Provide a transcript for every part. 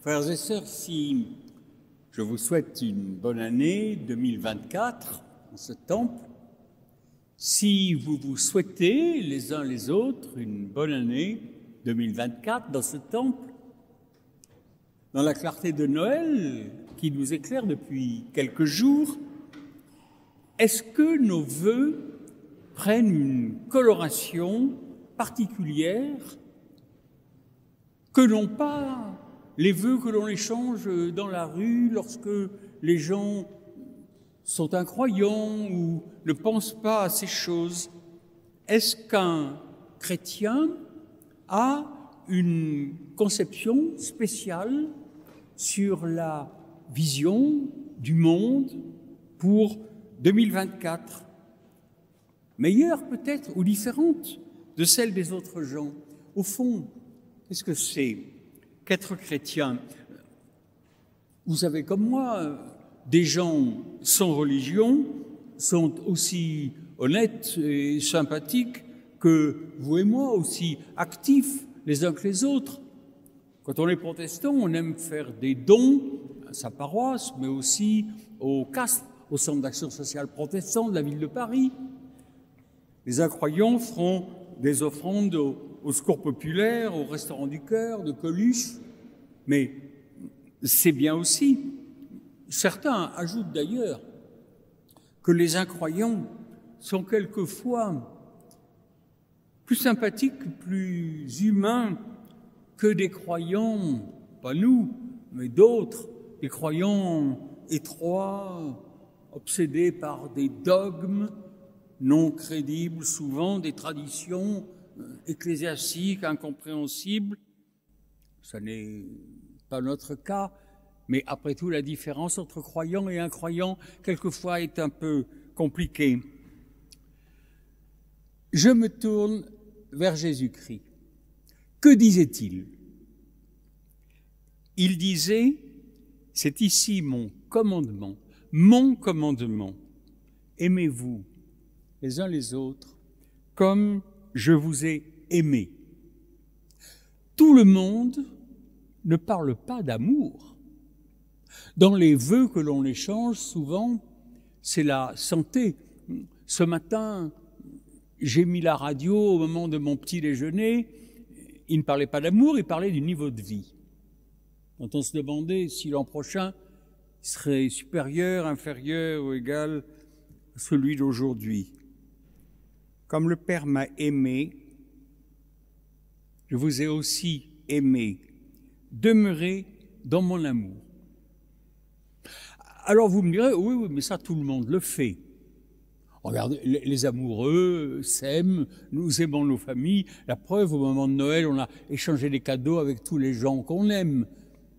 Frères et sœurs, si je vous souhaite une bonne année 2024 en ce temple, si vous vous souhaitez les uns les autres une bonne année 2024 dans ce temple, dans la clarté de Noël qui nous éclaire depuis quelques jours, est-ce que nos voeux prennent une coloration particulière que n'ont pas les vœux que l'on échange dans la rue lorsque les gens sont incroyants ou ne pensent pas à ces choses. Est-ce qu'un chrétien a une conception spéciale sur la vision du monde pour 2024 Meilleure peut-être ou différente de celle des autres gens? Au fond, qu'est-ce que c'est qu'être chrétien Vous savez comme moi, des gens sans religion sont aussi honnêtes et sympathiques que vous et moi, aussi actifs les uns que les autres. Quand on est protestant, on aime faire des dons à sa paroisse, mais aussi au CASP, au Centre d'action sociale protestant de la ville de Paris. Les incroyants feront des offrandes au, au secours populaire, au restaurant du cœur, de Coluche, mais c'est bien aussi. Certains ajoutent d'ailleurs que les incroyants sont quelquefois plus sympathiques, plus humains que des croyants, pas nous, mais d'autres, des croyants étroits, obsédés par des dogmes non crédibles, souvent des traditions euh, ecclésiastiques incompréhensibles. Ce n'est pas notre cas, mais après tout, la différence entre croyant et incroyant, quelquefois, est un peu compliquée. Je me tourne vers Jésus-Christ. Que disait-il? Il disait, c'est ici mon commandement, mon commandement. Aimez-vous les uns les autres comme je vous ai aimé. Tout le monde ne parle pas d'amour dans les vœux que l'on échange, souvent, c'est la santé. Ce matin, j'ai mis la radio au moment de mon petit déjeuner. Il ne parlait pas d'amour, il parlait du niveau de vie. Quand on se demandait si l'an prochain serait supérieur, inférieur ou égal à celui d'aujourd'hui. Comme le Père m'a aimé, je vous ai aussi aimé. Demeurez dans mon amour. Alors vous me direz, oui, oui, mais ça tout le monde le fait. Regardez, les amoureux s'aiment, nous aimons nos familles. La preuve, au moment de Noël, on a échangé des cadeaux avec tous les gens qu'on aime.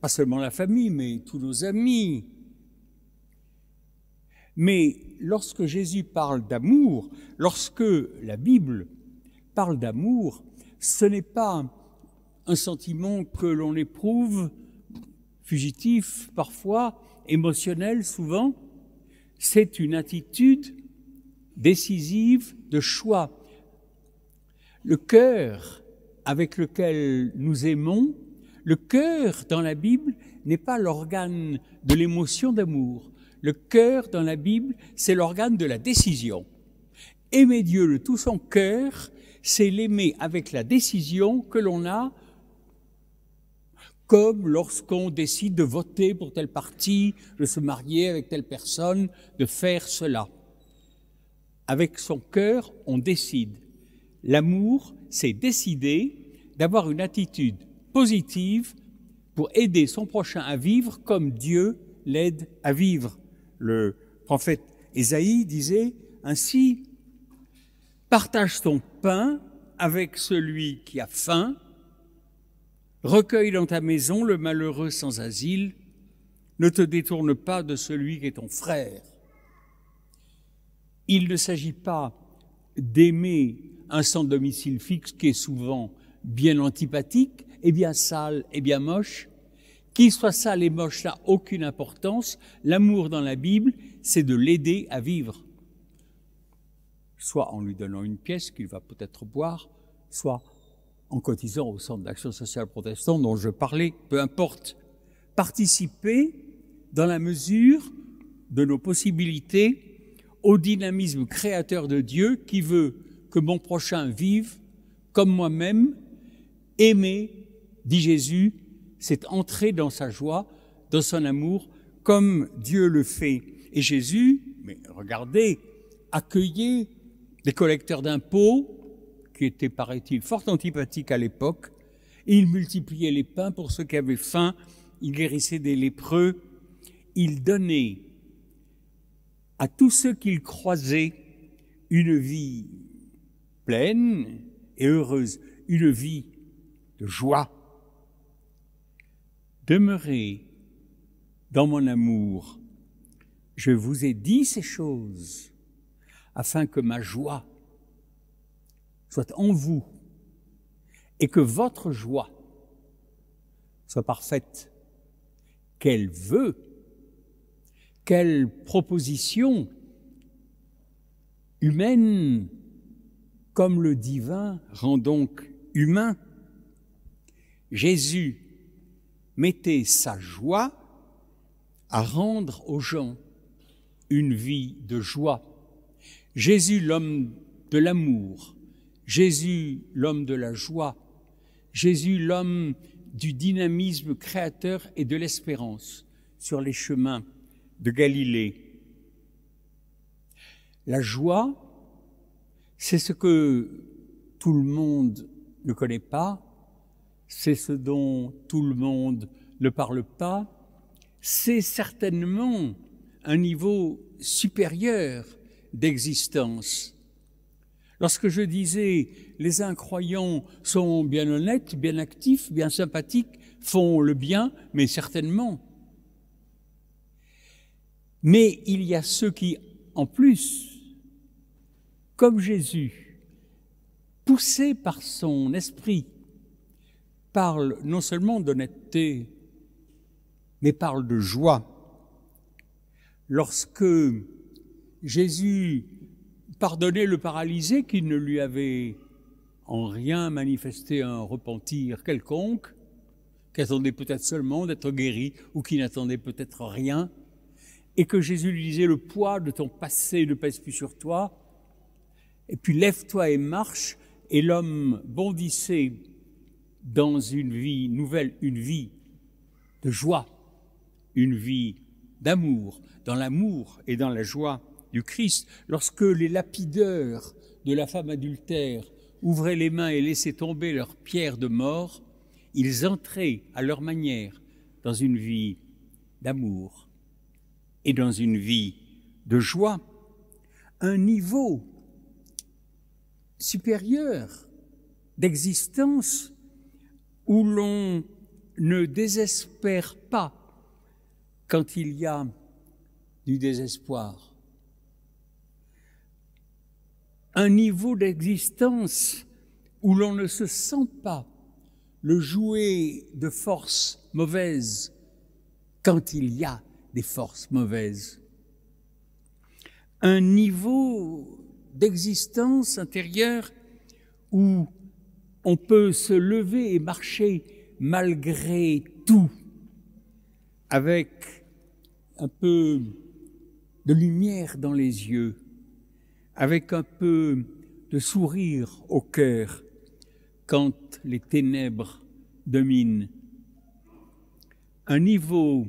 Pas seulement la famille, mais tous nos amis. Mais lorsque Jésus parle d'amour, lorsque la Bible parle d'amour, ce n'est pas un sentiment que l'on éprouve, fugitif parfois, émotionnel souvent, c'est une attitude décisive de choix. Le cœur avec lequel nous aimons, le cœur dans la Bible n'est pas l'organe de l'émotion d'amour. Le cœur dans la Bible, c'est l'organe de la décision. Aimer Dieu de tout son cœur, c'est l'aimer avec la décision que l'on a comme lorsqu'on décide de voter pour tel parti, de se marier avec telle personne, de faire cela. Avec son cœur, on décide. L'amour, c'est décider d'avoir une attitude positive pour aider son prochain à vivre comme Dieu l'aide à vivre. Le prophète Ésaïe disait ainsi, partage ton pain avec celui qui a faim Recueille dans ta maison le malheureux sans asile, ne te détourne pas de celui qui est ton frère. Il ne s'agit pas d'aimer un sans domicile fixe qui est souvent bien antipathique, et bien sale, et bien moche. Qu'il soit sale et moche n'a aucune importance. L'amour dans la Bible, c'est de l'aider à vivre. Soit en lui donnant une pièce qu'il va peut-être boire, soit en cotisant au Centre d'action sociale protestant dont je parlais, peu importe. participer dans la mesure de nos possibilités au dynamisme créateur de Dieu qui veut que mon prochain vive comme moi-même, aimer, dit Jésus, c'est entrer dans sa joie, dans son amour, comme Dieu le fait. Et Jésus, mais regardez, accueillait des collecteurs d'impôts, qui étaient, paraît-il, fort antipathiques à l'époque, et il multipliait les pains pour ceux qui avaient faim, il guérissait des lépreux, il donnait à tous ceux qu'il croisait une vie pleine et heureuse, une vie de joie. Demeurez dans mon amour. Je vous ai dit ces choses afin que ma joie soit en vous et que votre joie soit parfaite. Quelle veut, quelle proposition humaine comme le divin rend donc humain. Jésus mettait sa joie à rendre aux gens une vie de joie. Jésus, l'homme de l'amour, Jésus, l'homme de la joie, Jésus, l'homme du dynamisme créateur et de l'espérance sur les chemins de Galilée. La joie, c'est ce que tout le monde ne connaît pas, c'est ce dont tout le monde ne parle pas, c'est certainement un niveau supérieur d'existence. Lorsque je disais les incroyants sont bien honnêtes, bien actifs, bien sympathiques, font le bien, mais certainement. Mais il y a ceux qui, en plus, comme Jésus, poussé par son esprit, parle non seulement d'honnêteté, mais parle de joie. Lorsque Jésus pardonnait le paralysé qui ne lui avait en rien manifesté un repentir quelconque, qui attendait peut-être seulement d'être guéri ou qui n'attendait peut-être rien, et que Jésus lui disait le poids de ton passé ne pèse plus sur toi, et puis lève-toi et marche, et l'homme bondissait dans une vie nouvelle, une vie de joie, une vie d'amour, dans l'amour et dans la joie du Christ. Lorsque les lapideurs de la femme adultère ouvraient les mains et laissaient tomber leurs pierres de mort, ils entraient à leur manière dans une vie d'amour et dans une vie de joie, un niveau supérieur d'existence où l'on ne désespère pas quand il y a du désespoir. Un niveau d'existence où l'on ne se sent pas le jouet de forces mauvaises quand il y a des forces mauvaises. Un niveau d'existence intérieure où on peut se lever et marcher malgré tout, avec un peu de lumière dans les yeux, avec un peu de sourire au cœur quand les ténèbres dominent. Un niveau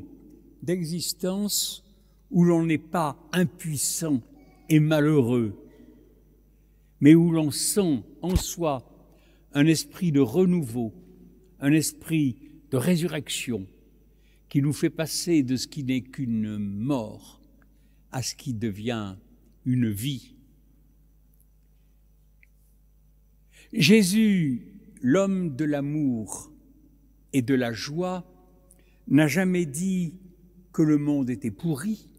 d'existence où l'on n'est pas impuissant et malheureux, mais où l'on sent en soi un esprit de renouveau, un esprit de résurrection qui nous fait passer de ce qui n'est qu'une mort à ce qui devient une vie. Jésus, l'homme de l'amour et de la joie, n'a jamais dit que le monde était pourri.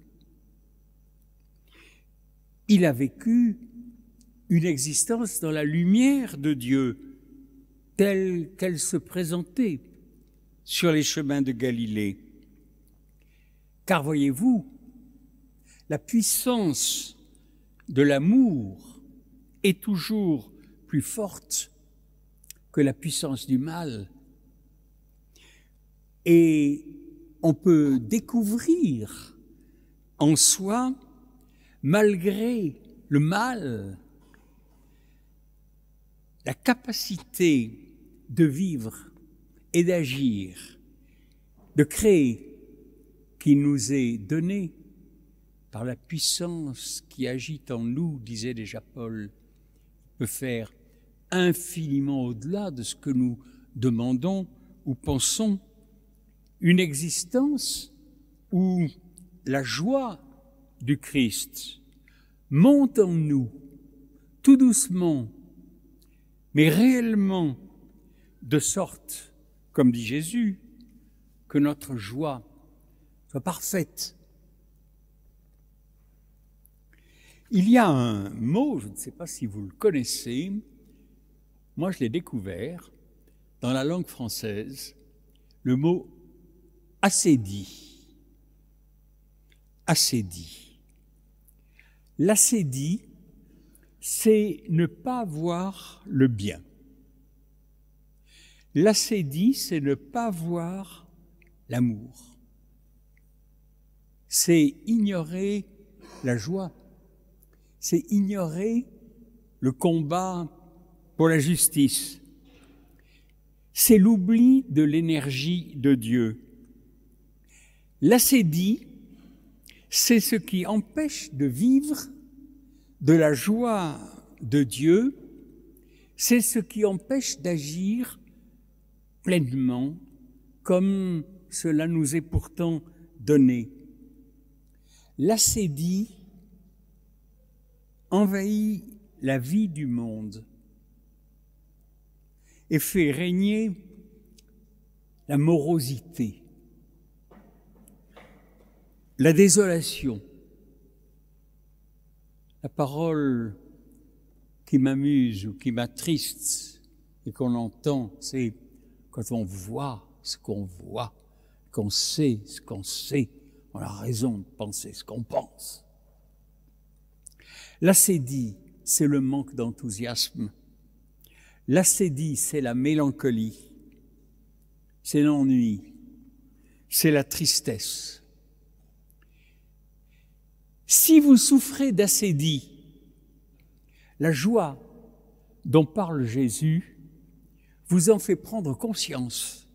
Il a vécu une existence dans la lumière de Dieu, telle qu'elle se présentait sur les chemins de Galilée. Car voyez-vous, la puissance de l'amour est toujours plus forte que la puissance du mal. Et on peut découvrir en soi, malgré le mal, la capacité de vivre et d'agir, de créer, qui nous est donnée par la puissance qui agit en nous, disait déjà Paul, peut faire infiniment au-delà de ce que nous demandons ou pensons, une existence où la joie du Christ monte en nous tout doucement, mais réellement, de sorte, comme dit Jésus, que notre joie soit parfaite. Il y a un mot, je ne sais pas si vous le connaissez, moi je l'ai découvert dans la langue française, le mot assédie. Assédie. L'assédie, c'est ne pas voir le bien. L'assédie, c'est ne pas voir l'amour. C'est ignorer la joie. C'est ignorer le combat pour la justice. C'est l'oubli de l'énergie de Dieu. L'assédie, c'est ce qui empêche de vivre de la joie de Dieu, c'est ce qui empêche d'agir pleinement comme cela nous est pourtant donné. L'assédie envahit la vie du monde et fait régner la morosité, la désolation. La parole qui m'amuse ou qui m'attriste et qu'on entend, c'est quand on voit ce qu'on voit, qu'on sait ce qu'on sait, on a raison de penser ce qu'on pense. L'assédie, c'est le manque d'enthousiasme. L'assédie, c'est la mélancolie, c'est l'ennui, c'est la tristesse. Si vous souffrez d'assédie, la joie dont parle Jésus vous en fait prendre conscience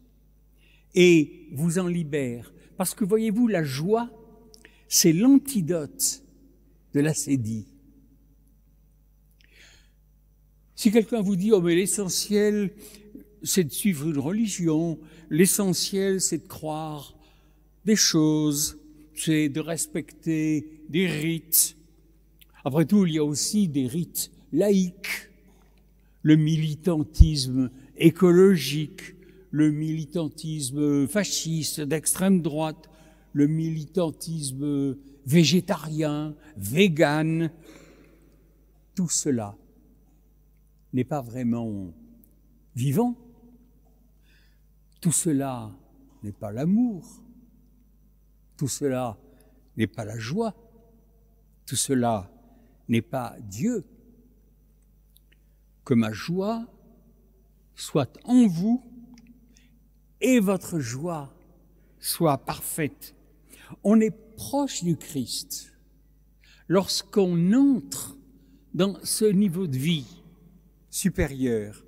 et vous en libère. Parce que voyez-vous, la joie, c'est l'antidote de l'assédie. Si quelqu'un vous dit, oh mais l'essentiel, c'est de suivre une religion, l'essentiel, c'est de croire des choses, c'est de respecter des rites. Après tout, il y a aussi des rites laïques. Le militantisme écologique, le militantisme fasciste d'extrême droite, le militantisme végétarien, vegan, tout cela n'est pas vraiment vivant. Tout cela n'est pas l'amour. Tout cela n'est pas la joie. Tout cela n'est pas Dieu. Que ma joie soit en vous et votre joie soit parfaite. On est proche du Christ lorsqu'on entre dans ce niveau de vie supérieur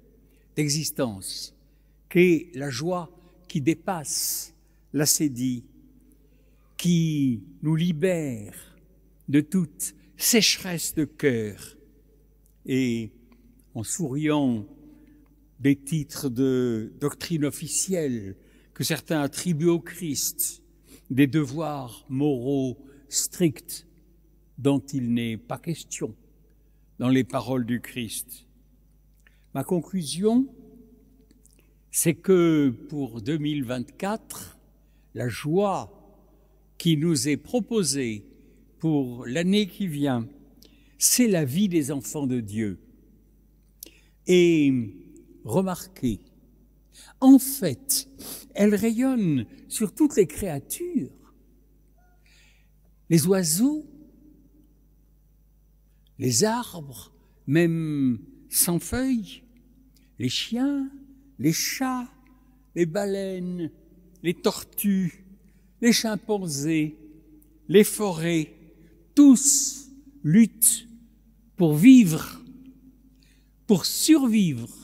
d'existence qu'est la joie qui dépasse l'assédie, qui nous libère de toute sécheresse de cœur et en souriant des titres de doctrine officielle que certains attribuent au Christ, des devoirs moraux stricts dont il n'est pas question dans les paroles du Christ. Ma conclusion, c'est que pour 2024, la joie qui nous est proposée pour l'année qui vient, c'est la vie des enfants de Dieu. Et remarquez, en fait, elle rayonne sur toutes les créatures. Les oiseaux, les arbres, même sans feuilles, les chiens, les chats, les baleines, les tortues, les chimpanzés, les forêts, tous luttent pour vivre, pour survivre,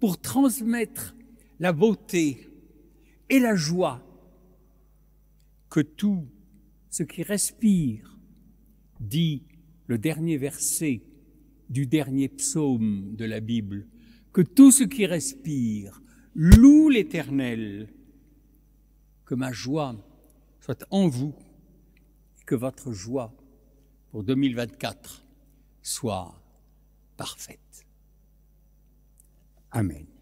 pour transmettre la beauté et la joie que tout ce qui respire, dit le dernier verset du dernier psaume de la Bible, que tout ce qui respire loue l'Éternel, que ma joie soit en vous et que votre joie pour 2024 soit parfaite. Amén.